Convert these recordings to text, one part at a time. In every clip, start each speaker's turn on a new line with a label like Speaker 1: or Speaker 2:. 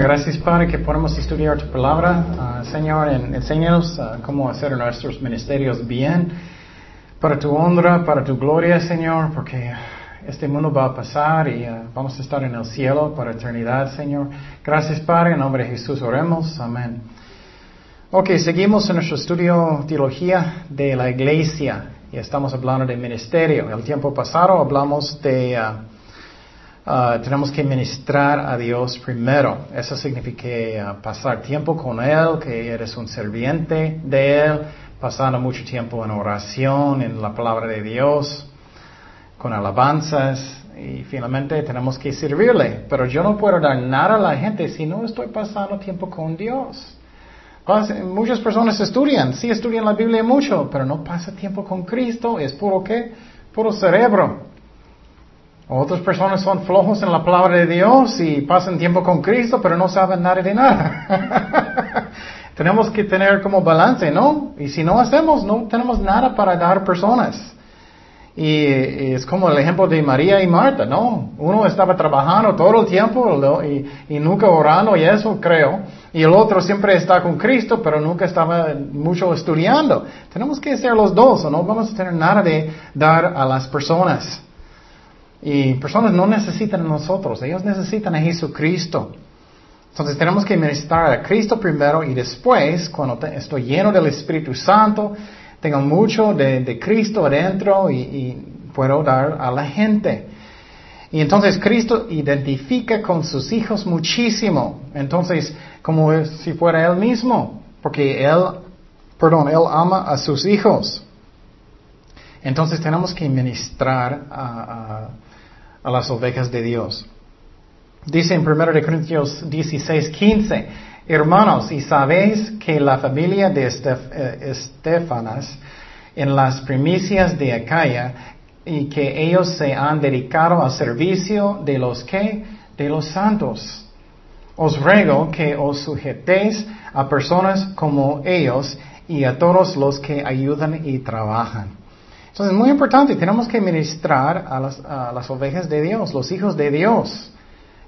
Speaker 1: Gracias Padre que podemos estudiar tu palabra. Ah, Señor, en, enséñanos ah, cómo hacer nuestros ministerios bien, para tu honra, para tu gloria, Señor, porque este mundo va a pasar y ah, vamos a estar en el cielo para eternidad, Señor. Gracias Padre, en nombre de Jesús oremos. Amén. Ok, seguimos en nuestro estudio teología de la iglesia y estamos hablando de ministerio. El tiempo pasado hablamos de... Uh, tenemos que ministrar a Dios primero. Eso significa uh, pasar tiempo con Él, que eres un serviente de Él, pasando mucho tiempo en oración, en la palabra de Dios, con alabanzas y finalmente tenemos que servirle. Pero yo no puedo dar nada a la gente si no estoy pasando tiempo con Dios. Muchas personas estudian, sí estudian la Biblia mucho, pero no pasa tiempo con Cristo, es puro qué? Puro cerebro. Otras personas son flojos en la palabra de Dios y pasan tiempo con Cristo, pero no saben nada de nada. tenemos que tener como balance, ¿no? Y si no hacemos, no tenemos nada para dar personas. Y, es como el ejemplo de María y Marta, ¿no? Uno estaba trabajando todo el tiempo y, y, nunca orando y eso creo. Y el otro siempre está con Cristo, pero nunca estaba mucho estudiando. Tenemos que hacer los dos o no vamos a tener nada de dar a las personas. Y personas no necesitan a nosotros, ellos necesitan a Jesucristo. Entonces tenemos que ministrar a Cristo primero y después, cuando estoy lleno del Espíritu Santo, tengo mucho de, Cristo adentro y, puedo dar a la gente. Y entonces Cristo identifica con sus hijos muchísimo. Entonces, como si fuera Él mismo, porque Él, perdón, Él ama a sus hijos. Entonces tenemos que ministrar a a las ovejas de Dios. Dice en 1 Corintios 16, 15, hermanos, y sabéis que la familia de eh, Estefanas en las primicias de Acaya y que ellos se han dedicado al servicio de los que, de los santos. Os ruego que os sujetéis a personas como ellos y a todos los que ayudan y trabajan. Entonces es muy importante, tenemos que ministrar a las, ovejas de Dios, los hijos de Dios.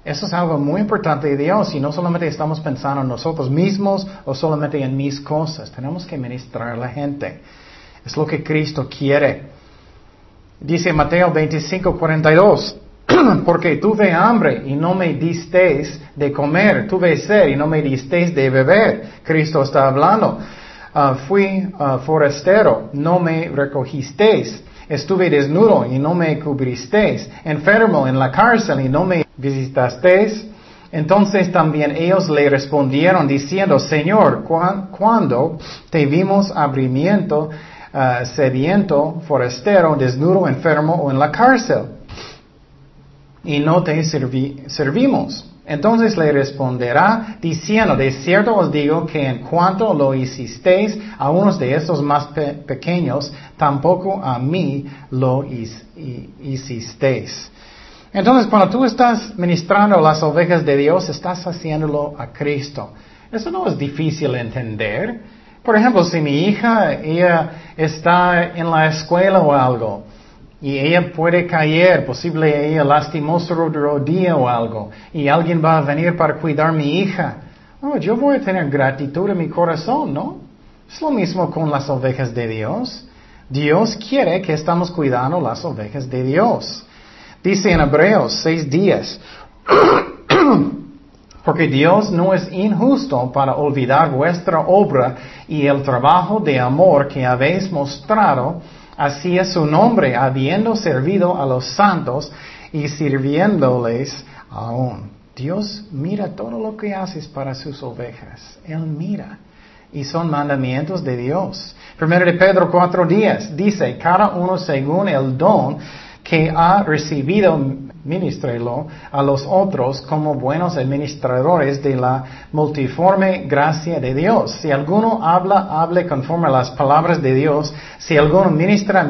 Speaker 1: Eso es algo muy importante de Dios y no solamente estamos pensando en nosotros mismos o solamente en mis cosas, tenemos que ministrar a la gente. Es lo que Cristo quiere. Dice Mateo 25, 42, porque tuve hambre y no me disteis de comer, tuve sed y no me disteis de beber. Cristo está hablando. Ah, fui uh, forastero, no me recogisteis. Estuve desnudo y no me cubristeis. Enfermo en la cárcel y no me visitasteis. Entonces también ellos le respondieron diciendo, Señor, cuando te vimos abrimiento, uh, sediento, forastero, desnudo, enfermo o en la cárcel? Y no te servimos. Entonces le responderá diciendo, de cierto os digo que en cuanto lo hicisteis a unos de estos más pequeños, tampoco a mí lo hicisteis. Entonces cuando tú estás ministrando las ovejas de Dios, estás haciéndolo a Cristo. Eso no es difícil de entender. Por ejemplo, si mi hija, ella está en la escuela o algo, y ella puede caer, posible ella lastimó su rodilla o algo, y alguien va a venir para cuidar a mi hija. Oh, yo voy a tener gratitud en mi corazón, ¿no? Es lo mismo con las ovejas de Dios. Dios quiere que estamos cuidando las ovejas de Dios. Dice en Hebreos seis días, porque Dios no es injusto para olvidar vuestra obra y el trabajo de amor que habéis mostrado Es su nombre, habiendo servido a los santos y sirviéndoles aún. Dios mira todo lo que haces para sus ovejas. Él mira. Y son mandamientos de Dios. Primero de Pedro cuatro días dice, cada uno según el don que ha recibido ministrelo a los otros como buenos administradores de la multiforme gracia de Dios. Si alguno habla, hable conforme a las palabras de Dios. Si alguno ministra,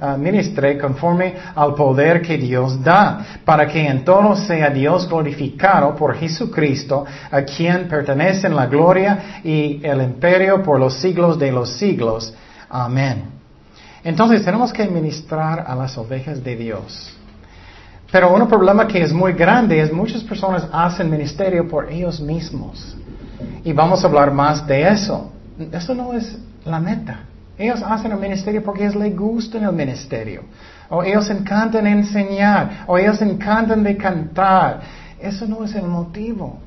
Speaker 1: ah, ministre conforme al poder que Dios da, para que en todo sea Dios glorificado por Jesucristo, a quien pertenecen la gloria y el imperio por los siglos de los siglos. Amén. Entonces tenemos que ministrar a las ovejas de Dios. Pero un problema que es muy grande es muchas personas hacen ministerio por ellos mismos. Y vamos a hablar más de eso. Eso no es la meta. Ellos hacen el ministerio porque ellos les gusta el ministerio. O ellos encantan enseñar. O ellos encantan de cantar. Eso no es el motivo.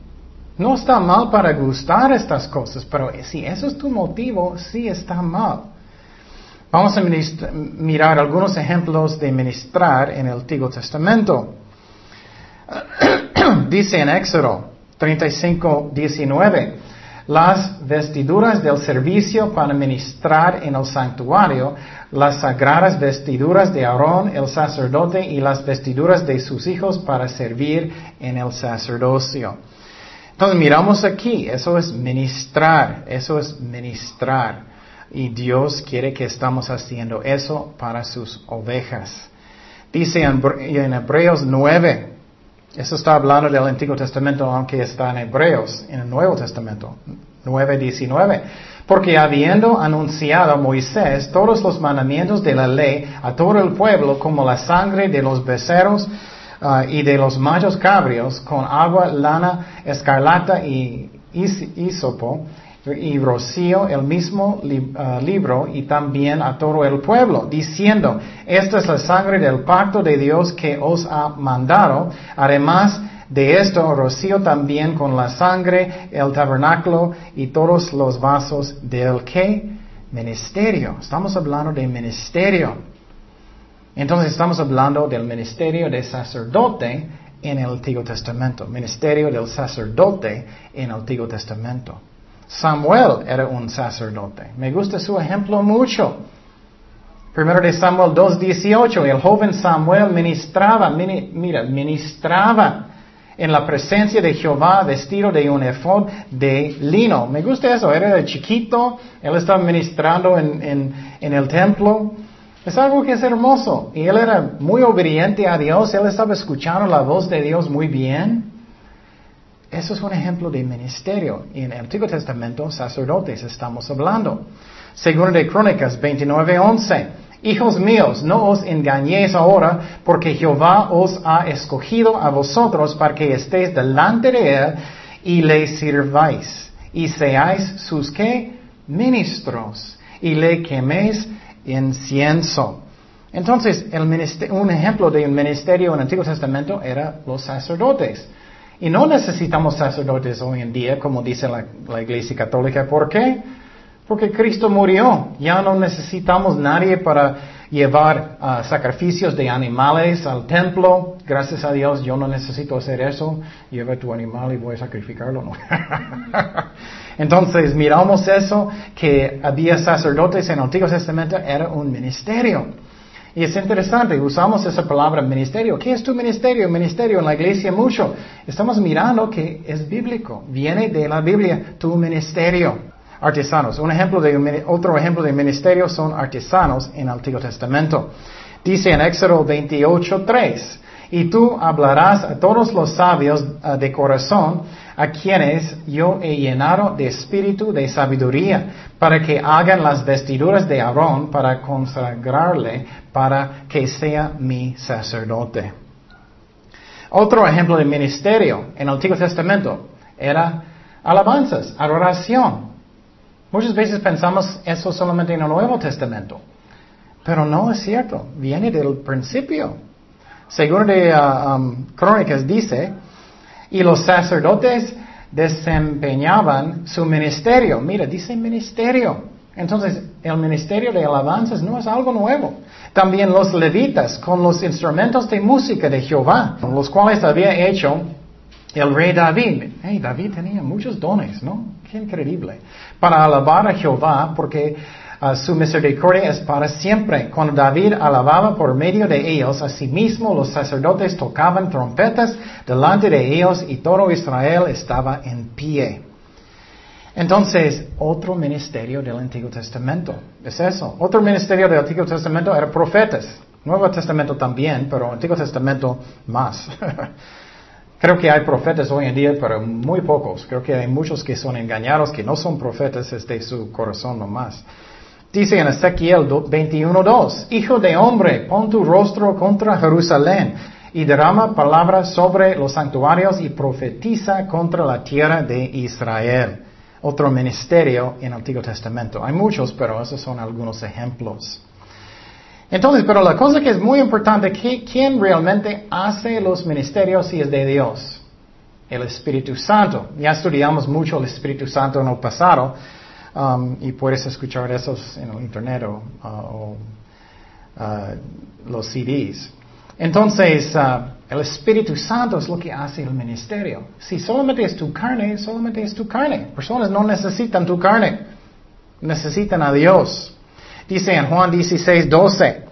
Speaker 1: No está mal para gustar estas cosas, pero si eso es tu motivo, sí está mal. Vamos a mirar algunos ejemplos de ministrar en el Antiguo Testamento. Dice en Éxodo 35, 19, las vestiduras del servicio para ministrar en el santuario, las sagradas vestiduras de Aarón el sacerdote y las vestiduras de sus hijos para servir en el sacerdocio. Entonces miramos aquí, eso es ministrar, eso es ministrar. Y Dios quiere que estamos haciendo eso para sus ovejas. Dice en, Hebreos 9, eso está hablando del Antiguo Testamento, aunque está en Hebreos, en el Nuevo Testamento, 9.19. Porque habiendo anunciado a Moisés todos los mandamientos de la ley a todo el pueblo, como la sangre de los becerros ah, y de los machos cabrios, con agua, lana, escarlata y hisopo, y rocío el mismo ah, libro y también a todo el pueblo, diciendo, esta es la sangre del pacto de Dios que os ha mandado. Además de esto, rocío también con la sangre el tabernáculo y todos los vasos del que ministerio. Estamos hablando de ministerio. Entonces estamos hablando del ministerio de sacerdote en el Antiguo Testamento. Ministerio del sacerdote en el Antiguo Testamento. Samuel era un sacerdote. Me gusta su ejemplo mucho. Primero de Samuel 2.18, el joven Samuel ministraba, mira, ministraba en la presencia de Jehová vestido de un efod de lino. Me gusta eso, era chiquito, él estaba ministrando en el templo. Es algo que es hermoso. Y él era muy obediente a Dios, él estaba escuchando la voz de Dios muy bien. Eso es un ejemplo de ministerio. En el Antiguo Testamento, sacerdotes estamos hablando. Según de Crónicas 29:11. Hijos míos, no os engañéis ahora, porque Jehová os ha escogido a vosotros para que estéis delante de él y le sirváis. Y seáis sus qué? Ministros. Y le queméis incienso. Entonces, el un ejemplo de un ministerio en el Antiguo Testamento era los sacerdotes. Y no necesitamos sacerdotes hoy en día, como dice la, Iglesia Católica. ¿Por qué? Porque Cristo murió. Ya no necesitamos nadie para llevar ah, sacrificios de animales al templo. Gracias a Dios yo no necesito hacer eso. Lleva tu animal y voy a sacrificarlo. Entonces miramos eso, que había sacerdotes en el Antiguo Testamento, era un ministerio. Y es interesante, usamos esa palabra ministerio. ¿Qué es tu ministerio? Ministerio en la iglesia mucho. Estamos mirando que es bíblico, viene de la Biblia, tu ministerio. Artesanos. Un ejemplo de, otro ejemplo de ministerio son artesanos en el Antiguo Testamento. Dice en Éxodo 28.3, y tú hablarás a todos los sabios ah, de corazón a quienes yo he llenado de espíritu de sabiduría, para que hagan las vestiduras de Aarón para consagrarle, para que sea mi sacerdote. Otro ejemplo de ministerio en el Antiguo Testamento era alabanzas, adoración. Muchas veces pensamos eso solamente en el Nuevo Testamento, pero no es cierto, viene del principio. Según de uh, Crónicas dice, y los sacerdotes desempeñaban su ministerio. Mira, dice ministerio. Entonces, el ministerio de alabanzas no es algo nuevo. También los levitas con los instrumentos de música de Jehová, los cuales había hecho el rey David. Hey, David tenía muchos dones, ¿no? Qué increíble. Para alabar a Jehová, porque su misericordia es para siempre. Cuando David alababa por medio de ellos, asimismo los sacerdotes tocaban trompetas delante de ellos y todo Israel estaba en pie. Entonces, otro ministerio del Antiguo Testamento es eso. Otro ministerio del Antiguo Testamento era profetas. Nuevo Testamento también, pero Antiguo Testamento más. Creo que hay profetas hoy en día, pero muy pocos. Creo que hay muchos que son engañados, que no son profetas, es de su corazón nomás. Dice en Ezequiel 21.2, Hijo de hombre, pon tu rostro contra Jerusalén y derrama palabras sobre los santuarios y profetiza contra la tierra de Israel. Otro ministerio en el Antiguo Testamento. Hay muchos, pero esos son algunos ejemplos. Entonces, pero la cosa que es muy importante, ¿quién realmente hace los ministerios si es de Dios? El Espíritu Santo. Ya estudiamos mucho el Espíritu Santo en el pasado um, y puedes escuchar esos en el Internet o, uh, uh, los CDs. Entonces, uh, el Espíritu Santo es lo que hace el ministerio. Si solamente es tu carne, solamente es tu carne. Personas no necesitan tu carne, necesitan a Dios. Dice en Juan 16, 12,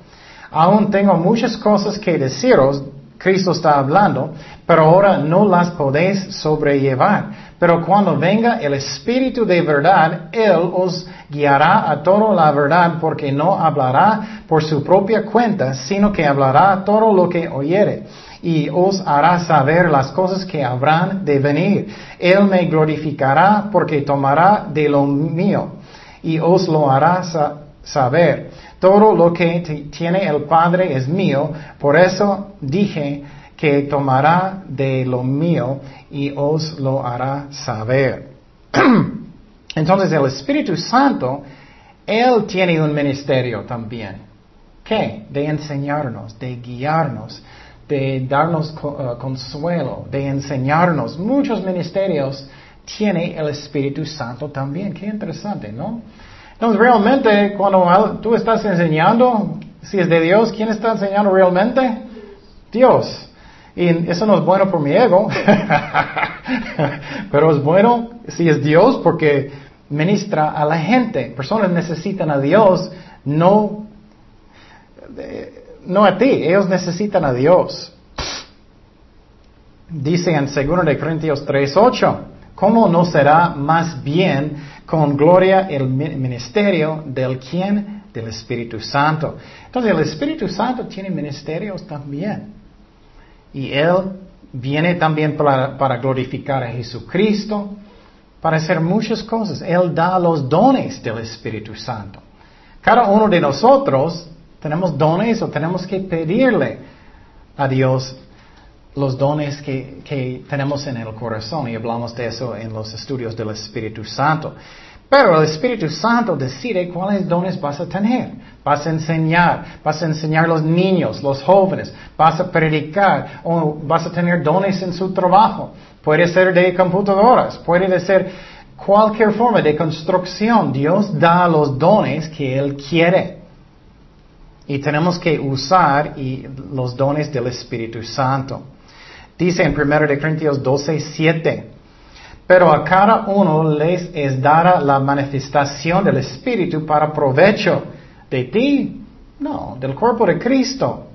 Speaker 1: aún tengo muchas cosas que deciros, Cristo está hablando, pero ahora no las podéis sobrellevar. Pero cuando venga el Espíritu de verdad, Él os guiará a toda la verdad, porque no hablará por su propia cuenta, sino que hablará todo lo que oyere y os hará saber las cosas que habrán de venir. Él me glorificará porque tomará de lo mío y os lo hará saber. Todo lo que tiene el Padre es mío, por eso dije que tomará de lo mío y os lo hará saber. Entonces el Espíritu Santo, Él tiene un ministerio también. ¿Qué? De enseñarnos, de guiarnos, de darnos uh, consuelo, de enseñarnos. Muchos ministerios tiene el Espíritu Santo también. Qué interesante, ¿no? Entonces, realmente, cuando tú estás enseñando, si es de Dios, ¿quién está enseñando realmente? Dios. Y eso no es bueno por mi ego, pero es bueno si es Dios porque ministra a la gente. Personas necesitan a Dios, no no a ti, ellos necesitan a Dios. Dice en 2 de Corintios 3:8, ¿cómo no será más bien con gloria el ministerio del quien? Del Espíritu Santo. Entonces el Espíritu Santo tiene ministerios también. Y Él viene también para, para glorificar a Jesucristo, para hacer muchas cosas. Él da los dones del Espíritu Santo. Cada uno de nosotros tenemos dones o tenemos que pedirle a Dios los dones que, que, tenemos en el corazón y hablamos de eso en los estudios del Espíritu Santo. Pero el Espíritu Santo decide cuáles dones vas a tener. Vas a enseñar, vas a enseñar a los niños, los jóvenes, vas a predicar o vas a tener dones en su trabajo. Puede ser de computadoras, puede ser cualquier forma de construcción. Dios da los dones que Él quiere. Y tenemos que usar los dones del Espíritu Santo. Dice en 1 Corintios 12, 7. Pero a cada uno les es dada la manifestación del Espíritu para provecho de ti, no, del cuerpo de Cristo.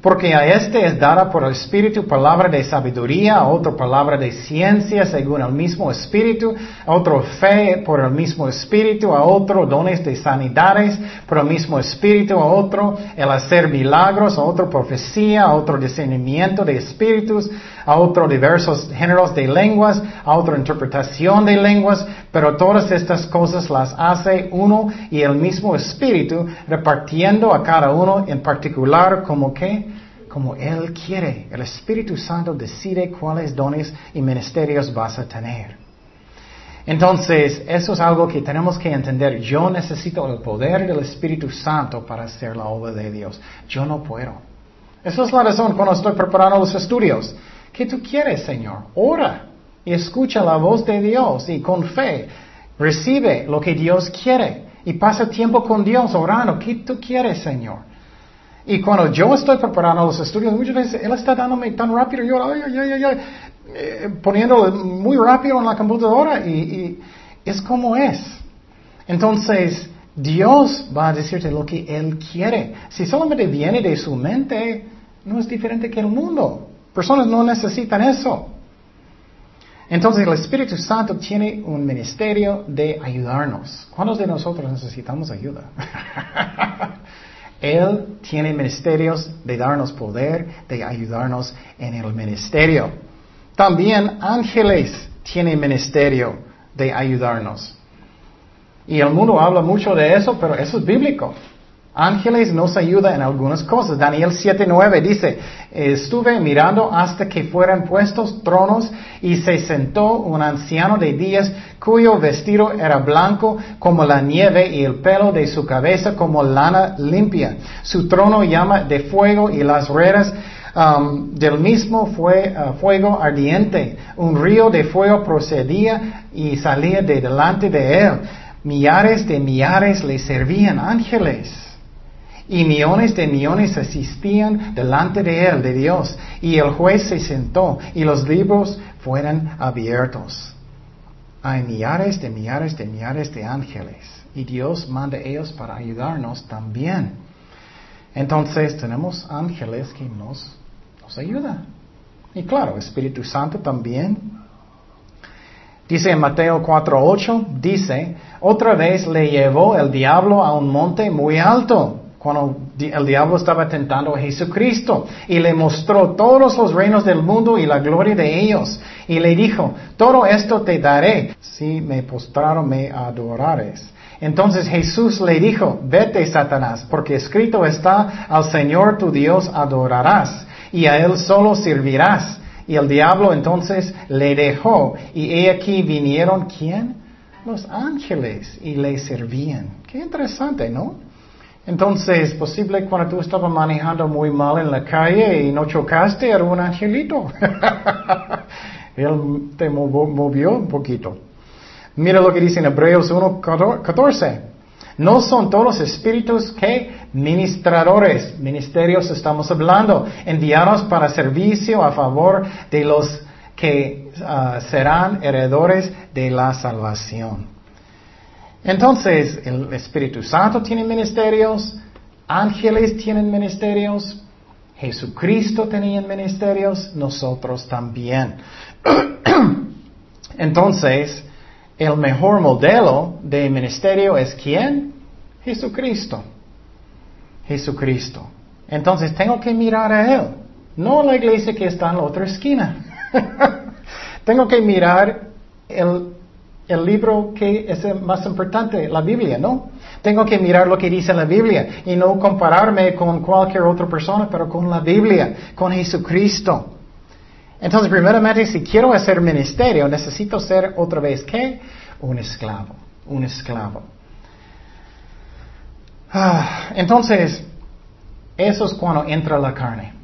Speaker 1: Porque a este es dada por el Espíritu palabra de sabiduría, a otro palabra de ciencia según el mismo Espíritu, a otro fe por el mismo Espíritu, a otro dones de sanidades por el mismo Espíritu, a otro el hacer milagros, a otro profecía, a otro discernimiento de espíritus, a otro diversos géneros de lenguas, a otro interpretación de lenguas, pero todas estas cosas las hace uno y el mismo Espíritu, repartiendo a cada uno en particular como que como Él quiere. El Espíritu Santo decide cuáles dones y ministerios vas a tener. Entonces, eso es algo que tenemos que entender. Yo necesito el poder del Espíritu Santo para hacer la obra de Dios. Yo no puedo. Esa es la razón cuando estoy preparando los estudios. ¿Qué tú quieres, Señor? Ora y escucha la voz de Dios y con fe recibe lo que Dios quiere y pasa tiempo con Dios orando. ¿Qué tú quieres, Señor? Y cuando yo estoy preparando los estudios, muchas veces Él está dándome tan rápido, yo ay, ay, ay, eh, poniendo muy rápido en la computadora y es como es. Entonces, Dios va a decirte lo que Él quiere. Si solamente viene de su mente, no es diferente que el mundo. Personas no necesitan eso. Entonces el Espíritu Santo tiene un ministerio de ayudarnos. ¿Cuántos de nosotros necesitamos ayuda? Él tiene ministerios de darnos poder, de ayudarnos en el ministerio. También ángeles tienen ministerio de ayudarnos. Y el mundo habla mucho de eso, pero eso es bíblico. Ángeles nos ayudan en algunas cosas. Daniel 7:9 dice, estuve mirando hasta que fueran puestos tronos y se sentó un anciano de días cuyo vestido era blanco como la nieve y el pelo de su cabeza como lana limpia. Su trono llama de fuego y las ruedas um, del mismo fue uh, fuego ardiente. Un río de fuego procedía y salía de delante de él. Millares de millares le servían ángeles y millones de millones asistían delante de él, de Dios, y el juez se sentó y los libros fueron abiertos. Hay millares de millares de millares de ángeles y Dios manda a ellos para ayudarnos también. Entonces tenemos ángeles que nos, nos ayudan. Y claro, Espíritu Santo también. Dice en Mateo 4.8, dice, otra vez le llevó el diablo a un monte muy alto cuando el diablo estaba tentando a Jesucristo y le mostró todos los reinos del mundo y la gloria de ellos. Y le dijo, todo esto te daré si me postraron me adorares. Entonces Jesús le dijo, vete Satanás, porque escrito está, al Señor tu Dios adorarás y a Él solo servirás. Y el diablo entonces le dejó y he aquí vinieron, ¿quién? Los ángeles y le servían. Qué interesante, ¿no? Entonces, posible cuando tú estabas manejando muy mal en la calle y no chocaste, era un angelito. Él te movió un poquito. Mira lo que dice en Hebreos 1.14. No son todos espíritus que ministradores, ministerios estamos hablando, enviados para servicio a favor de los que ah, serán heredores de la salvación. Entonces, el Espíritu Santo tiene ministerios, ángeles tienen ministerios, Jesucristo tenía ministerios, nosotros también. Entonces, el mejor modelo de ministerio es quién? Jesucristo. Jesucristo. Entonces tengo que mirar a Él, no a la iglesia que está en la otra esquina. tengo que mirar el el libro que es el más importante, la Biblia, ¿no? Tengo que mirar lo que dice la Biblia y no compararme con cualquier otra persona, pero con la Biblia, con Jesucristo. Entonces, primeramente, si quiero hacer ministerio, necesito ser otra vez, ¿qué? Un esclavo, un esclavo. Ah, entonces, eso es cuando entra la carne.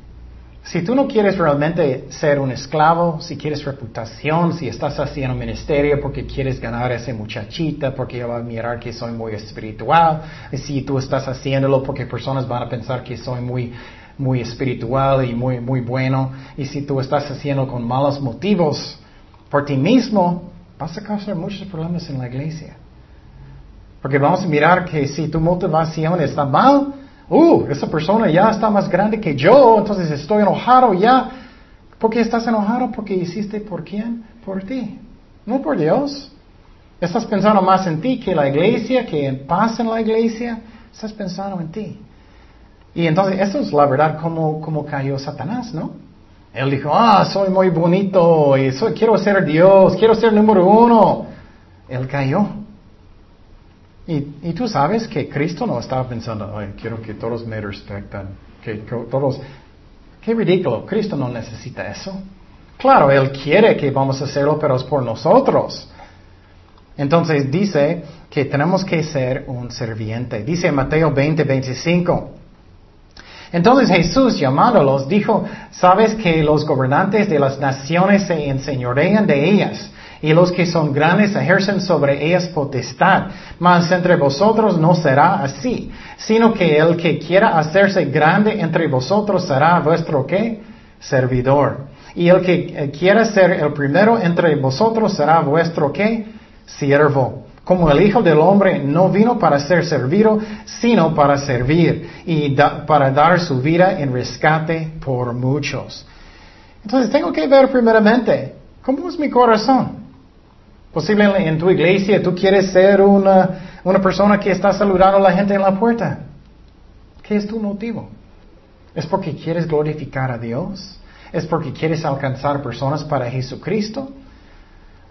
Speaker 1: Si tú no quieres realmente ser un esclavo, si quieres reputación, si estás haciendo ministerio porque quieres ganar a esa muchachita, porque va a mirar que soy muy espiritual, y si tú estás haciéndolo porque personas van a pensar que soy muy, muy espiritual y muy, muy bueno, y si tú estás haciendo con malos motivos por ti mismo, vas a causar muchos problemas en la iglesia. Porque vamos a mirar que si tu motivación está mal, uh, esa persona ya está más grande que yo, entonces estoy enojado ya. ¿Por qué estás enojado? Porque hiciste por quién? Por ti, no por Dios. Estás pensando más en ti que la iglesia, que en paz en la iglesia. Estás pensando en ti. Y entonces, eso es la verdad como, como cayó Satanás, ¿no? Él dijo, ah, soy muy bonito quiero ser Dios, quiero ser número uno. Él cayó. Y, tú sabes que Cristo no estaba pensando, Ay, quiero que todos me respeten, que, todos... Qué ridículo, Cristo no necesita eso. Claro, Él quiere que vamos a hacerlo, pero es por nosotros. Entonces dice que tenemos que ser un serviente. Dice Mateo 20, 25. Entonces Jesús, llamándolos, dijo, sabes que los gobernantes de las naciones se enseñorean de ellas y los que son grandes ejercen sobre ellas potestad. Mas entre vosotros no será así, sino que el que quiera hacerse grande entre vosotros será vuestro qué? Servidor. Y el que eh, quiera ser el primero entre vosotros será vuestro qué? Siervo. Como el Hijo del Hombre no vino para ser servido, sino para servir y para dar su vida en rescate por muchos. Entonces tengo que ver primeramente, ¿cómo es mi corazón? Posiblemente en tu iglesia tú quieres ser una, una persona que está saludando a la gente en la puerta. ¿Qué es tu motivo? ¿Es porque quieres glorificar a Dios? ¿Es porque quieres alcanzar personas para Jesucristo?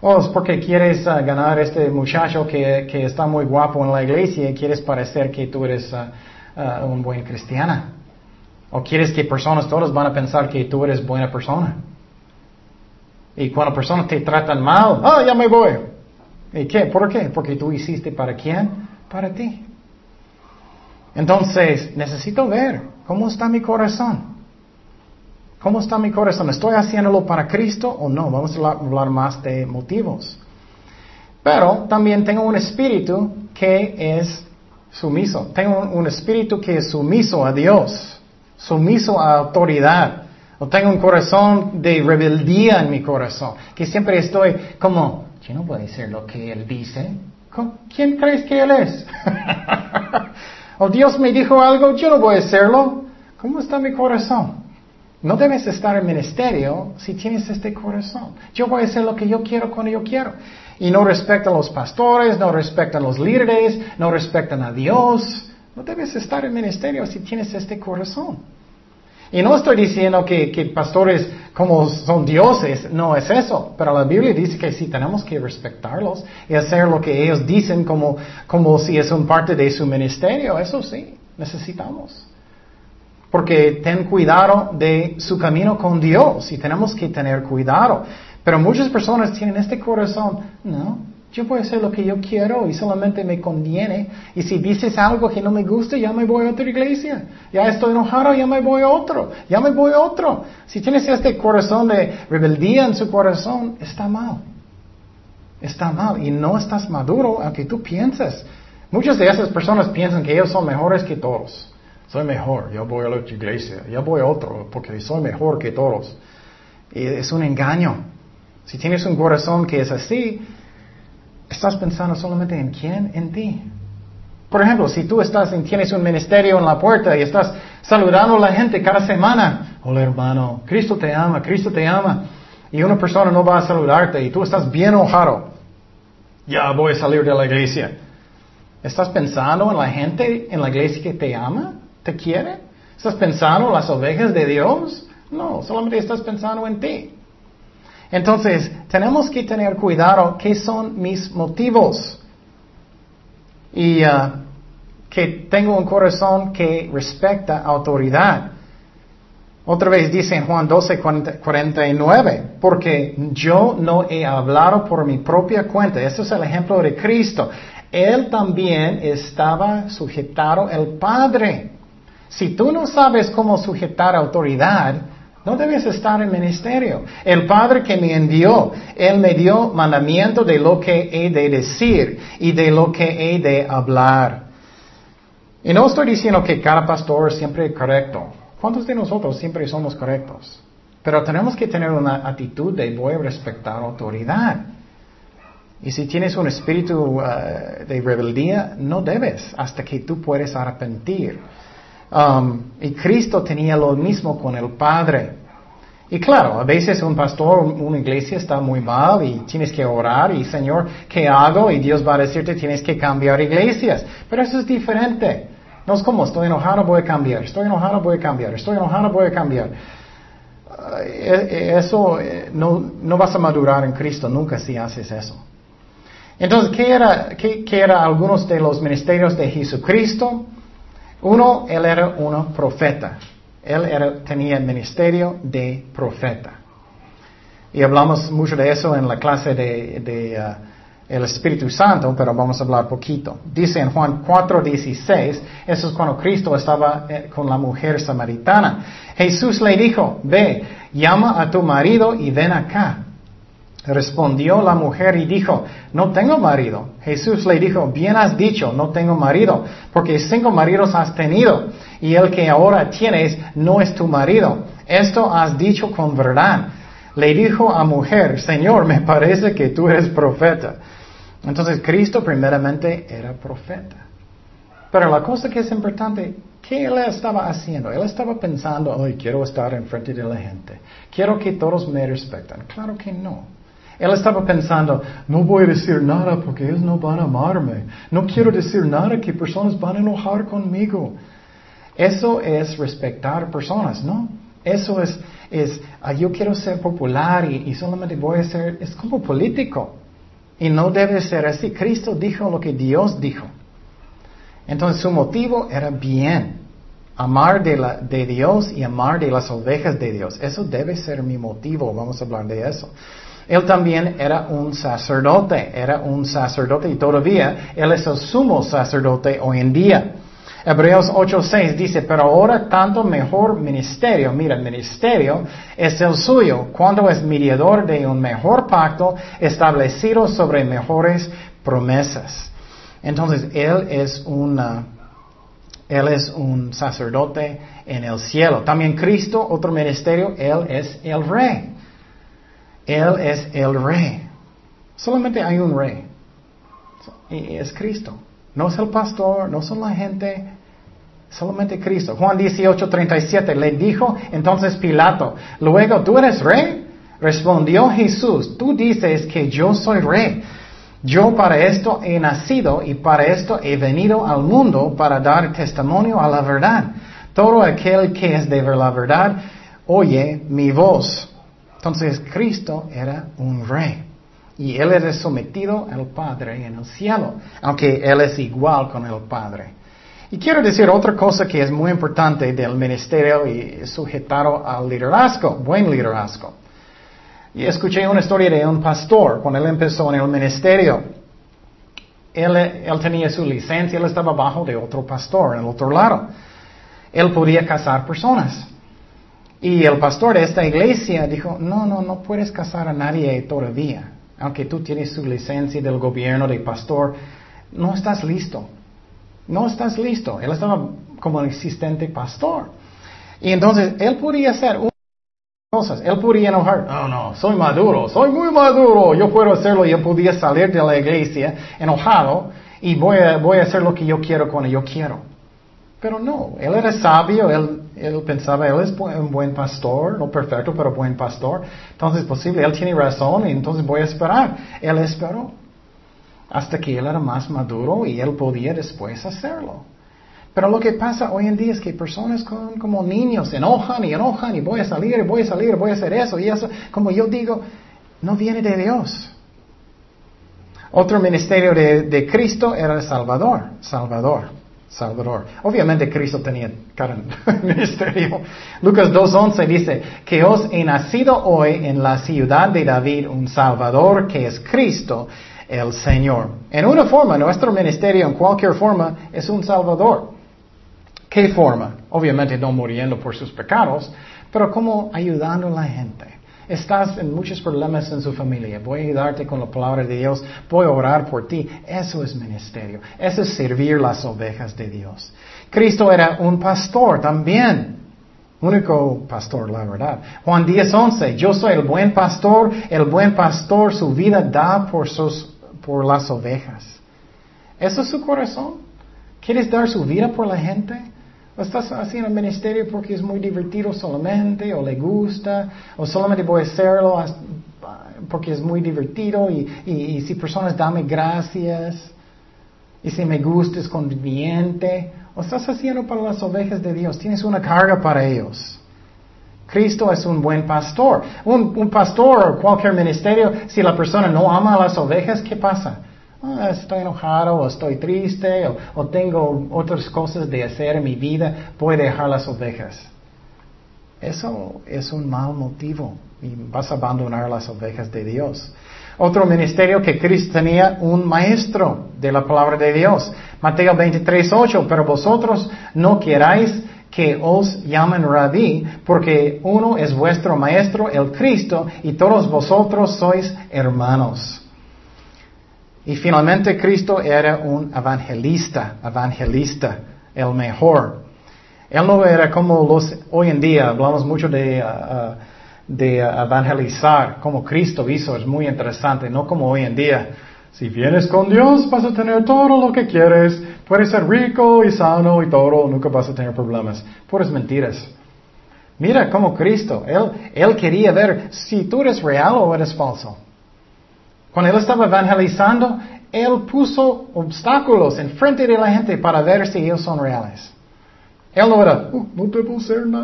Speaker 1: ¿O es porque quieres uh, ganar este muchacho que, que, está muy guapo en la iglesia y quieres parecer que tú eres uh, uh, un buen cristiana. ¿O quieres que personas todas van a pensar que tú eres buena persona? Y cuando personas te tratan mal, ah, ya me voy. ¿Y qué? ¿Por qué? Porque tú hiciste para quién? Para ti. Entonces, necesito ver cómo está mi corazón. ¿Cómo está mi corazón? ¿Estoy haciéndolo para Cristo o no? Vamos a hablar más de motivos. Pero también tengo un espíritu que es sumiso. Tengo un espíritu que es sumiso a Dios, sumiso a autoridad. O tengo un corazón de rebeldía en mi corazón, que siempre estoy como, yo no a decir lo que Él dice. ¿Quién crees que Él es? o Dios me dijo algo, yo no voy a hacerlo. ¿Cómo está mi corazón? No debes estar en ministerio si tienes este corazón. Yo voy a hacer lo que yo quiero cuando yo quiero. Y no respetan a los pastores, no respetan a los líderes, no respetan a Dios. No debes estar en ministerio si tienes este corazón. Y no estoy diciendo que, pastores como son dioses, no es eso, pero la Biblia dice que sí tenemos que respetarlos y hacer lo que ellos dicen como, como si es un parte de su ministerio, eso sí, necesitamos. Porque ten cuidado de su camino con Dios y tenemos que tener cuidado. Pero muchas personas tienen este corazón, no, yo a hacer lo que yo quiero y solamente me conviene. Y si dices algo que no me gusta, ya me voy a otra iglesia. Ya estoy enojado, ya me voy a otro. Ya me voy a otro. Si tienes este corazón de rebeldía en su corazón, está mal. Está mal. Y no estás maduro aunque tú pienses. Muchas de esas personas piensan que ellos son mejores que todos. Soy mejor, yo voy a la otra iglesia. Ya voy a otro porque soy mejor que todos. Es un engaño. Si tienes un corazón que es así, estás pensando solamente en quién, en ti. Por ejemplo, si tú estás tienes un ministerio en la puerta y estás saludando a la gente cada semana, hola hermano, Cristo te ama, Cristo te ama, y una persona no va a saludarte y tú estás bien enojado, ya voy a salir de la iglesia. ¿Estás pensando en la gente en la iglesia que te ama, te quiere? ¿Estás pensando en las ovejas de Dios? No, solamente estás pensando en ti. Entonces, tenemos que tener cuidado qué son mis motivos. Y uh, que tengo un corazón que respecta autoridad. Otra vez dice en Juan 12, 49, porque yo no he hablado por mi propia cuenta. Ese es el ejemplo de Cristo. Él también estaba sujetado al Padre. Si tú no sabes cómo sujetar autoridad, no debes estar en ministerio. El Padre que me envió, Él me dio mandamiento de lo que he de decir y de lo que he de hablar. Y no estoy diciendo que cada pastor es siempre correcto. ¿Cuántos de nosotros siempre somos correctos? Pero tenemos que tener una actitud de voy a respetar autoridad. Y si tienes un espíritu uh, de rebeldía, no debes hasta que tú puedes arrepentir. Um, y Cristo tenía lo mismo con el Padre. Y claro, a veces un pastor, una iglesia está muy mal y tienes que orar y Señor, ¿qué hago? Y Dios va a decirte, tienes que cambiar iglesias. Pero eso es diferente. No es como, estoy enojado, voy a cambiar. Estoy enojado, voy a cambiar. Estoy enojado, voy a cambiar. Eh, eh, eso eh, no, no vas a madurar en Cristo nunca si haces eso. Entonces, ¿qué era, qué era algunos de los ministerios de Jesucristo? Uno, él era un profeta. Él tenía el ministerio de profeta. Y hablamos mucho de eso en la clase de, uh, el Espíritu Santo, pero vamos a hablar poquito. Dice en Juan 4:16, eso es cuando Cristo estaba eh, con la mujer samaritana. Jesús le dijo, ve, llama a tu marido y ven acá. Respondió la mujer y dijo, no tengo marido. Jesús le dijo, bien has dicho, no tengo marido, porque cinco maridos has tenido, y el que ahora tienes no es tu marido. Esto has dicho con verdad. Le dijo a mujer, Señor, me parece que tú eres profeta. Entonces Cristo primeramente era profeta. Pero la cosa que es importante, ¿qué él estaba haciendo? Él estaba pensando, ay, quiero estar enfrente de la gente. Quiero que todos me respeten. Claro que no. Él estaba pensando, no voy a decir nada porque ellos no van a amarme. No quiero decir nada que personas van a enojar conmigo. Eso es respetar personas, ¿no? Eso es, es ah, yo quiero ser popular y, y, solamente voy a ser, es como político. Y no debe ser así. Cristo dijo lo que Dios dijo. Entonces su motivo era bien. Amar de, la, de Dios y amar de las ovejas de Dios. Eso debe ser mi motivo. Vamos a hablar de eso. Él también era un sacerdote, era un sacerdote y todavía Él es el sumo sacerdote hoy en día. Hebreos 8:6 dice, pero ahora tanto mejor ministerio, mira, ministerio es el suyo, cuando es mediador de un mejor pacto establecido sobre mejores promesas. Entonces, Él es una, Él es un sacerdote en el cielo. También Cristo, otro ministerio, Él es el rey. Él es el rey. Solamente hay un rey. Y es Cristo. No es el pastor, no son la gente, solamente Cristo. Juan 18, 37 le dijo entonces Pilato, luego tú eres rey. Respondió Jesús, tú dices que yo soy rey. Yo para esto he nacido y para esto he venido al mundo para dar testimonio a la verdad. Todo aquel que es de la verdad oye mi voz. Entonces Cristo era un rey. Y Él era sometido al Padre en el cielo, aunque Él es igual con el Padre. Y quiero decir otra cosa que es muy importante del ministerio y sujetado al liderazgo, buen liderazgo. Y escuché una historia de un pastor cuando él empezó en el ministerio. Él, tenía su licencia, él estaba bajo de otro pastor en el otro lado. Él podía casar personas. Y el pastor de esta iglesia dijo, no, no, no puedes casar a nadie todavía. Aunque tú tienes su licencia del gobierno de pastor, no estás listo. No estás listo. Él estaba como el existente pastor. Y entonces él podía hacer cosas. Él podía enojar. No, no, soy maduro, soy muy maduro. Yo puedo hacerlo. Yo podía salir de la iglesia enojado y voy a, voy a hacer lo que yo quiero cuando yo quiero. Pero no, él era sabio, él, él pensaba, él es un buen pastor, no perfecto, pero buen pastor. Entonces, posible, él tiene razón y entonces voy a esperar. Él esperó hasta que él era más maduro y él podía después hacerlo. Pero lo que pasa hoy en día es que personas como niños se enojan y enojan y voy a salir, voy a salir, voy a hacer eso y eso. Como yo digo, no viene de Dios. Otro ministerio de Cristo era el Salvador, Salvador. Salvador. Obviamente Cristo tenía cada ministerio. Lucas 2.11 dice que os he nacido hoy en la ciudad de David un Salvador que es Cristo el Señor. En una forma, nuestro ministerio en cualquier forma es un Salvador. ¿Qué forma? Obviamente no muriendo por sus pecados, pero como ayudando a la gente. Estás en muchos problemas en su familia. Voy a ayudarte con la palabra de Dios. Voy a orar por ti. Eso es ministerio. Eso es servir las ovejas de Dios. Cristo era un pastor también. Único pastor, la verdad. Juan 10:11. Yo soy el buen pastor. El buen pastor su vida da por, sus, por las ovejas. ¿Eso es su corazón? ¿Quieres dar su vida por la gente? ¿O estás haciendo ministerio porque es muy divertido solamente, o le gusta, o solamente voy a hacerlo porque es muy divertido y, y, si personas dame gracias, y si me gusta es conveniente, o estás haciendo para las ovejas de Dios, tienes una carga para ellos. Cristo es un buen pastor. Un, un pastor o cualquier ministerio, si la persona no ama a las ovejas, ¿qué pasa? Ah, estoy enojado o estoy triste o, tengo otras cosas de hacer en mi vida, voy a dejar las ovejas. Eso es un mal motivo y vas a abandonar las ovejas de Dios. Otro ministerio que Cristo tenía, un maestro de la palabra de Dios. Mateo 23, 8, pero vosotros no queráis que os llamen rabí, porque uno es vuestro maestro, el Cristo, y todos vosotros sois hermanos. Y finalmente Cristo era un evangelista, evangelista, el mejor. Él no era como los, hoy en día hablamos mucho de, uh, uh, de evangelizar, como Cristo hizo, es muy interesante, no como hoy en día. Si vienes con Dios vas a tener todo lo que quieres, puedes ser rico y sano y todo, nunca vas a tener problemas. Puras mentiras. Mira como Cristo, él, él quería ver si tú eres real o eres falso. Cuando él estaba evangelizando, él puso obstáculos en frente de la gente para ver si ellos son reales. Él no era, oh, no debo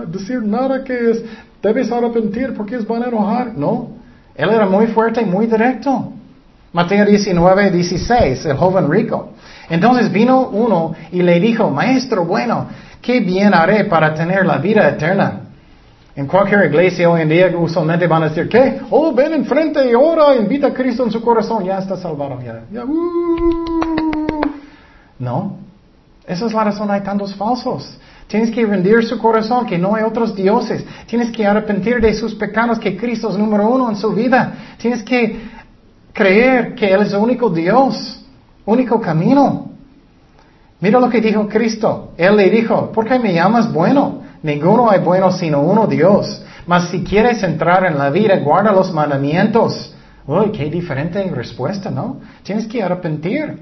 Speaker 1: decir nada que es, debes arrepentir porque es van a enojar. No, él era muy fuerte y muy directo. Mateo 19, 16, el joven rico. Entonces vino uno y le dijo, Maestro bueno, ¿qué bien haré para tener la vida eterna? En cualquier iglesia hoy en día usualmente van a decir, ¿qué? Oh, ven enfrente y ora, invita a Cristo en su corazón, ya está salvado. Ya, uh. No, esa es la razón, hay tantos falsos. Tienes que rendir su corazón, que no hay otros dioses. Tienes que arrepentir de sus pecados, que Cristo es número uno en su vida. Tienes que creer que Él es el único Dios, único camino. Mira lo que dijo Cristo. Él le dijo, ¿por qué me llamas bueno? Ninguno hay bueno sino uno Dios. Mas si quieres entrar en la vida, guarda los mandamientos. Uy, qué diferente respuesta, ¿no? Tienes que arrepentir.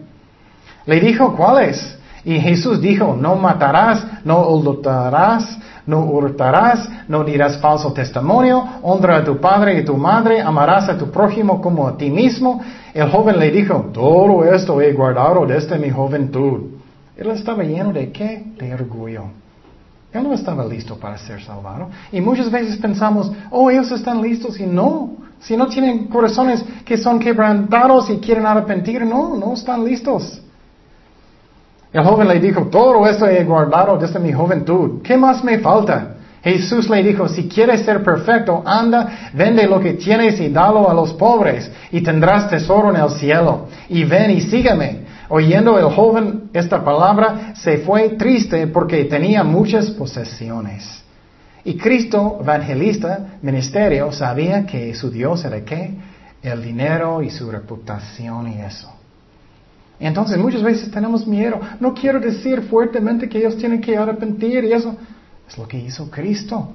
Speaker 1: Le dijo, ¿cuáles? Y Jesús dijo, no matarás, no adulterarás, no hurtarás, no dirás falso testimonio, honra a tu padre y tu madre, amarás a tu prójimo como a ti mismo. El joven le dijo, todo esto he guardado desde mi juventud. Él estaba lleno de qué? De orgullo. Él no estaba listo para ser salvado. Y muchas veces pensamos, oh, ellos están listos y no. Si no tienen corazones que son quebrantados y quieren arrepentir, no, no están listos. El joven le dijo, todo esto he guardado desde mi juventud. ¿Qué más me falta? Jesús le dijo, si quieres ser perfecto, anda, vende lo que tienes y dalo a los pobres, y tendrás tesoro en el cielo. Y ven y sígueme. Oyendo el joven esta palabra, se fue triste porque tenía muchas posesiones. Y Cristo, evangelista, ministerio, sabía que su Dios era qué? El dinero y su reputación y eso. Entonces muchas veces tenemos miedo. No quiero decir fuertemente que ellos tienen que arrepentir y eso es lo que hizo Cristo.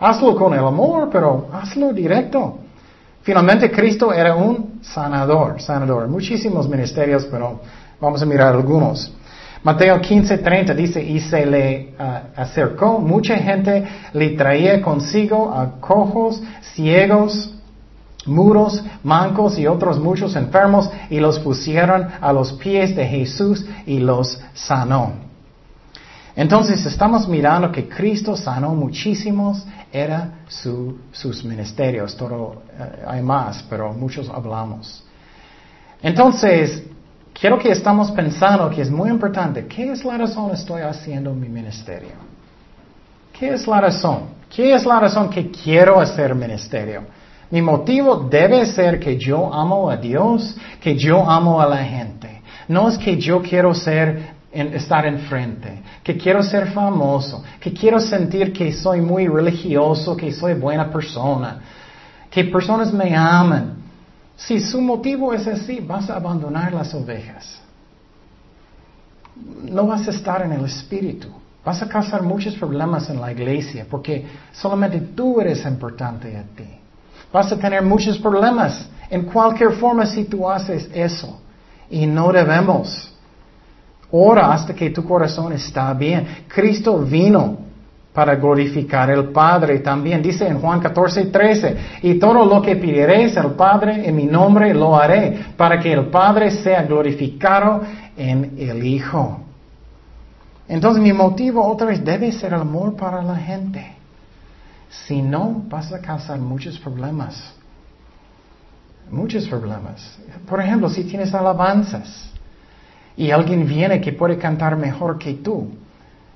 Speaker 1: Hazlo con el amor, pero hazlo directo. Finalmente Cristo era un sanador, sanador. Muchísimos ministerios, pero vamos a mirar algunos. Mateo 15:30 dice, y se le ah, acercó, mucha gente le traía consigo a cojos, ciegos, muros, mancos y otros muchos enfermos y los pusieron a los pies de Jesús y los sanó. Entonces estamos mirando que Cristo sanó muchísimos, era sus ministerios, todo, eh, hay más, pero muchos hablamos. Entonces, quiero que estamos pensando que es muy importante, ¿qué es la razón estoy haciendo mi ministerio? ¿Qué es la razón? ¿Qué es la razón que quiero hacer ministerio? Mi motivo debe ser que yo amo a Dios, que yo amo a la gente. No es que yo quiero ser, estar enfrente, que quiero ser famoso, que quiero sentir que soy muy religioso, que soy buena persona, que personas me aman. Si su motivo es así, vas a abandonar las ovejas. No vas a estar en el espíritu. Vas a causar muchos problemas en la iglesia porque solamente tú eres importante a ti. Vas a tener muchos problemas en cualquier forma si tú haces eso. Y no debemos. Ora hasta que tu corazón está bien. Cristo vino para glorificar al Padre también. Dice en Juan 14, 13, y todo lo que pediréis al Padre en mi nombre lo haré, para que el Padre sea glorificado en el Hijo. Entonces mi motivo otra vez debe ser el amor para la gente. Si no, vas a causar muchos problemas. Muchos problemas. Por ejemplo, si tienes alabanzas y alguien viene que puede cantar mejor que tú,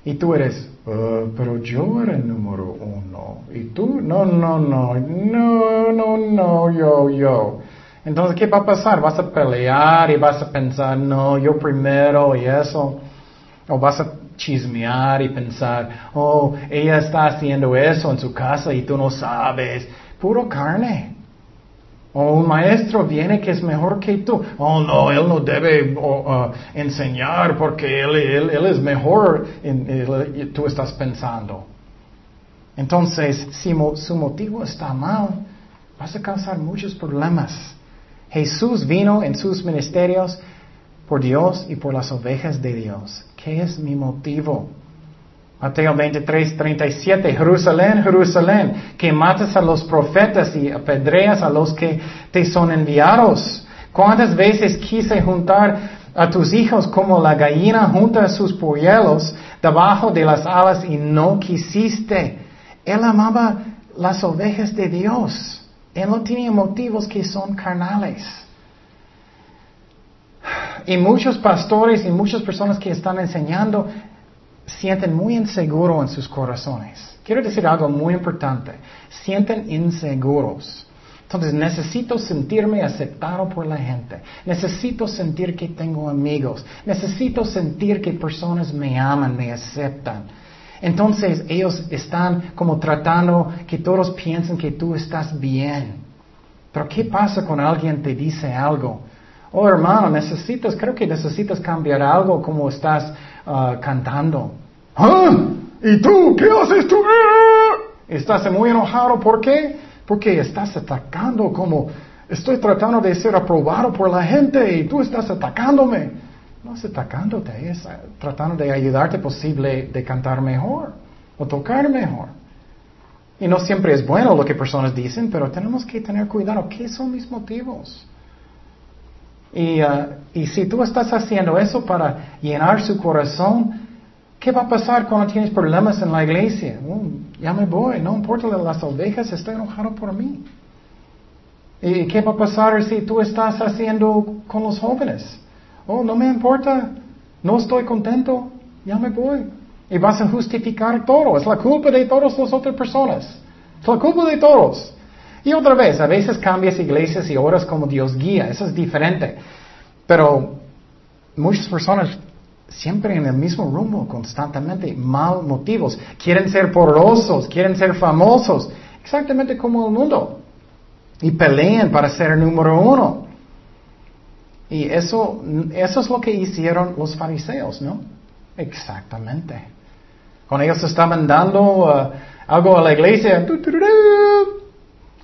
Speaker 1: y tú eres, uh, pero yo era número uno, y tú, no, no, no, no, no, no, yo, yo. Entonces, ¿qué va a pasar? Vas a pelear y vas a pensar, no, yo primero y eso. O vas a chismear y pensar, oh, ella está haciendo eso en su casa y tú no sabes. Puro carne. O un maestro viene que es mejor que tú. Oh, no, él no debe uh, enseñar porque él, es mejor, tú estás pensando. Entonces, si su motivo está mal, vas a causar muchos problemas. Jesús vino en sus ministerios por Dios y por las ovejas de Dios. ¿Qué es mi motivo? Mateo 23, 37, Jerusalén, Jerusalén, que matas a los profetas y apedreas a los que te son enviados. ¿Cuántas veces quise juntar a tus hijos como la gallina junta sus polluelos debajo de las alas y no quisiste? Él amaba las ovejas de Dios. Él no tenía motivos que son carnales. y muchos pastores y muchas personas que están enseñando sienten muy inseguro en sus corazones. Quiero decir algo muy importante. Sienten inseguros. Entonces necesito sentirme aceptado por la gente. Necesito sentir que tengo amigos. Necesito sentir que personas me aman, me aceptan. Entonces ellos están como tratando que todos piensen que tú estás bien. Pero ¿qué pasa cuando alguien te dice algo? Oh hermano, necesitas, creo que necesitas cambiar algo como estás ah, cantando. ¿Ah? ¿Y tú qué haces tú? Estás muy enojado, ¿por qué? Porque estás atacando como estoy tratando de ser aprobado por la gente y tú estás atacándome. No es atacándote, es tratando de ayudarte posible de cantar mejor o tocar mejor. Y no siempre es bueno lo que personas dicen, pero tenemos que tener cuidado. ¿Qué son mis motivos? Y, uh, y si tú estás haciendo eso para llenar su corazón, ¿Qué va a pasar cuando tienes problemas en la iglesia? Oh, ya me voy, no importa las ovejas, estoy enojado por mí. ¿Y qué va a pasar si tú estás haciendo con los jóvenes? Oh, no me importa, no estoy contento, ya me voy. Y vas a justificar todo, es la culpa de todas las otras personas. Es la culpa de todos. Y otra vez, a veces cambias iglesias y horas como Dios guía, eso es diferente. Pero muchas personas siempre en el mismo rumbo, constantemente, mal motivos. Quieren ser poderosos, quieren ser famosos, exactamente como el mundo. Y pelean para ser el número uno. Y eso, eso es lo que hicieron los fariseos, ¿no? Exactamente. Cuando ellos estaban dando uh, algo a la iglesia,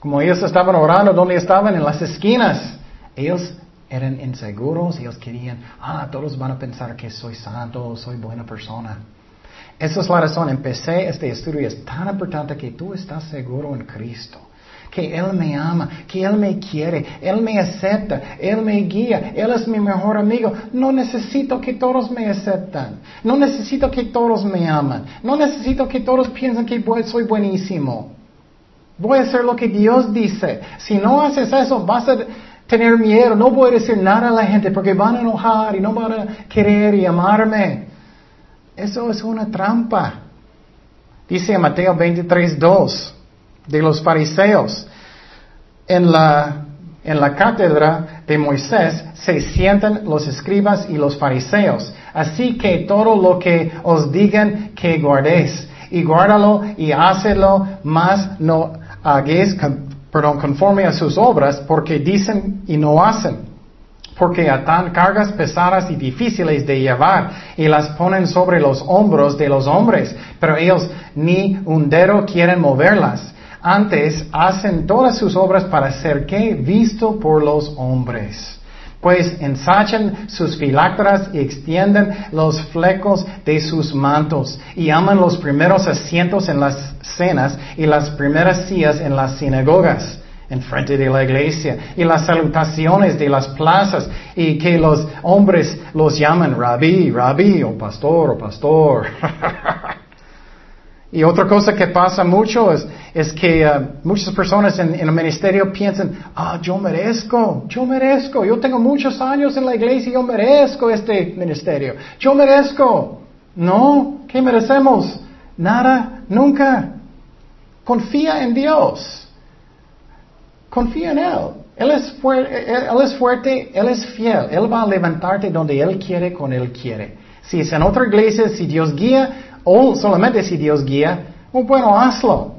Speaker 1: como ellos estaban orando, donde estaban? En las esquinas. Ellos eran inseguros, ellos querían, ah, todos van a pensar que soy santo, soy buena persona. Esa es la razón, empecé este estudio, es tan importante que tú estás seguro en Cristo, que Él me ama, que Él me quiere, Él me acepta, Él me guía, Él es mi mejor amigo. No necesito que todos me aceptan, no necesito que todos me aman, no necesito que todos piensen que soy buenísimo. Voy a hacer lo que Dios dice. Si no haces eso, vas a tener miedo, no voy a decir nada a la gente porque van a enojar y no van a querer y amarme. Eso es una trampa. Dice Mateo 23, 2 de los fariseos, en la, en la cátedra de Moisés se sientan los escribas y los fariseos. Así que todo lo que os digan que guardéis, y guárdalo y hácelo, más no hagáis perdón, conforme a sus obras, porque dicen y no hacen, porque atan cargas pesadas y difíciles de llevar y las ponen sobre los hombros de los hombres, pero ellos ni un dedo quieren moverlas. Antes hacen todas sus obras para ser que visto por los hombres pues ensachan sus filactras y extienden los flecos de sus mantos y aman los primeros asientos en las cenas y las primeras sillas en las sinagogas en frente de la iglesia y las salutaciones de las plazas y que los hombres los llaman rabí, rabí o pastor o pastor. Y otra cosa que pasa mucho es, es que uh, muchas personas en, en, el ministerio piensan, ah, yo merezco, yo merezco, yo tengo muchos años en la iglesia, yo merezco este ministerio, yo merezco. No, ¿qué merecemos? Nada, nunca. Confía en Dios. Confía en Él. Él es, él es fuerte, Él es fiel. Él va a levantarte donde Él quiere, con Él quiere. Si es en otra iglesia, si Dios guía, o solamente si Dios guía, bueno, hazlo.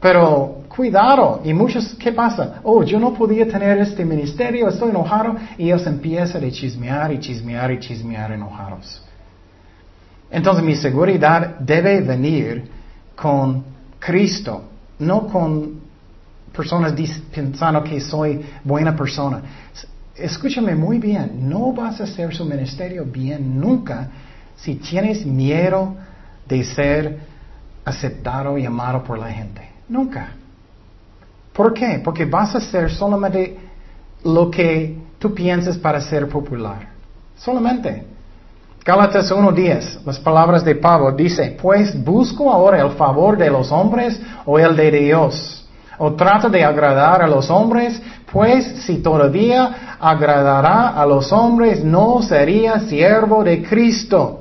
Speaker 1: Pero cuidado. Y muchos, ¿qué pasa? Oh, yo no podía tener este ministerio, estoy enojado. Y ellos empiezan a chismear y chismear y chismear enojados. Entonces mi seguridad debe venir con Cristo, no con personas pensando que soy buena persona. Escúchame muy bien, no vas a hacer su ministerio bien nunca si tienes miedo de ser aceptado y amado por la gente. Nunca. ¿Por qué? Porque vas a hacer solamente lo que tú piensas para ser popular. Solamente. Gálatas 1.10, las palabras de Pablo, dice, pues busco ahora el favor de los hombres o el de Dios. O trato de agradar a los hombres, pues si todavía agradará a los hombres, no sería siervo de Cristo.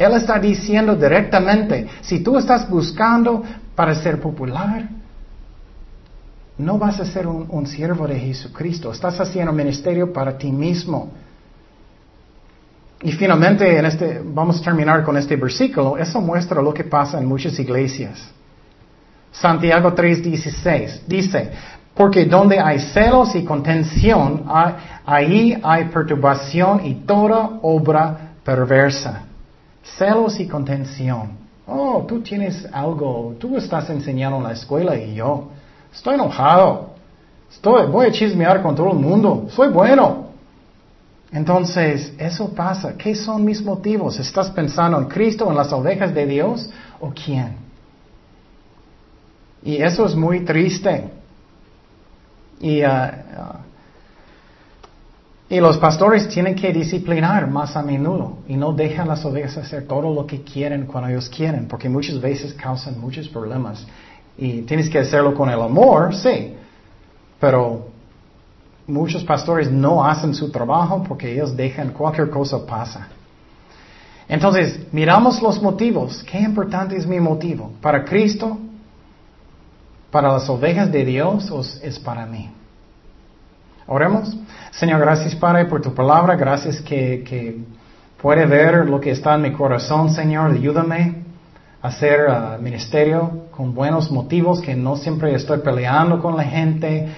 Speaker 1: Él está diciendo directamente, si tú estás buscando para ser popular, no vas a ser un, siervo de Jesucristo. Estás haciendo ministerio para ti mismo. Y finalmente, en este, vamos a terminar con este versículo. Eso muestra lo que pasa en muchas iglesias. Santiago 3:16 dice, porque donde hay celos y contención, ahí hay perturbación y toda obra perversa. Celos y contención. Oh, tú tienes algo, tú estás enseñando en la escuela y yo estoy enojado. Estoy, voy a chismear con todo el mundo. Soy bueno. Entonces, eso pasa. ¿Qué son mis motivos? ¿Estás pensando en Cristo, en las ovejas de Dios o quién? Y eso es muy triste. Y, uh, y los pastores tienen que disciplinar más a menudo y no dejan las ovejas hacer todo lo que quieren cuando ellos quieren, porque muchas veces causan muchos problemas. Y tienes que hacerlo con el amor, sí, pero muchos pastores no hacen su trabajo porque ellos dejan cualquier cosa pasa. Entonces, miramos los motivos. ¿Qué importante es mi motivo? ¿Para Cristo? ¿Para las ovejas de Dios es para mí? Oremos. Señor, gracias Padre por tu palabra. Gracias que, que puede ver lo que está en mi corazón, Señor. Ayúdame a hacer uh, ministerio con buenos motivos, que no siempre estoy peleando con la gente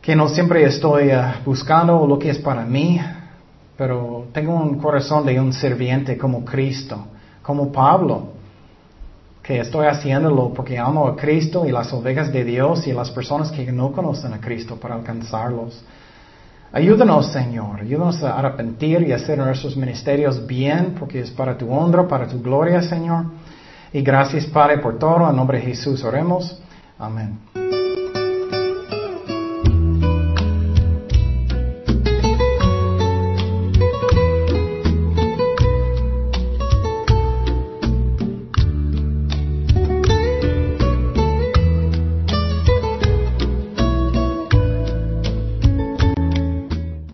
Speaker 1: que no siempre estoy eh, buscando lo que es para mí, pero tengo un corazón de un serviente como Cristo, como Pablo, que estoy haciéndolo porque amo a Cristo y las ovejas de Dios y las personas que no conocen a Cristo para alcanzarlos. Ayúdanos, Señor, ayúdanos a arrepentir y hacer nuestros ministerios bien, porque es para tu honra, para tu gloria, Señor. Y gracias, Padre, por todo. En nombre de Jesús oremos. Amén.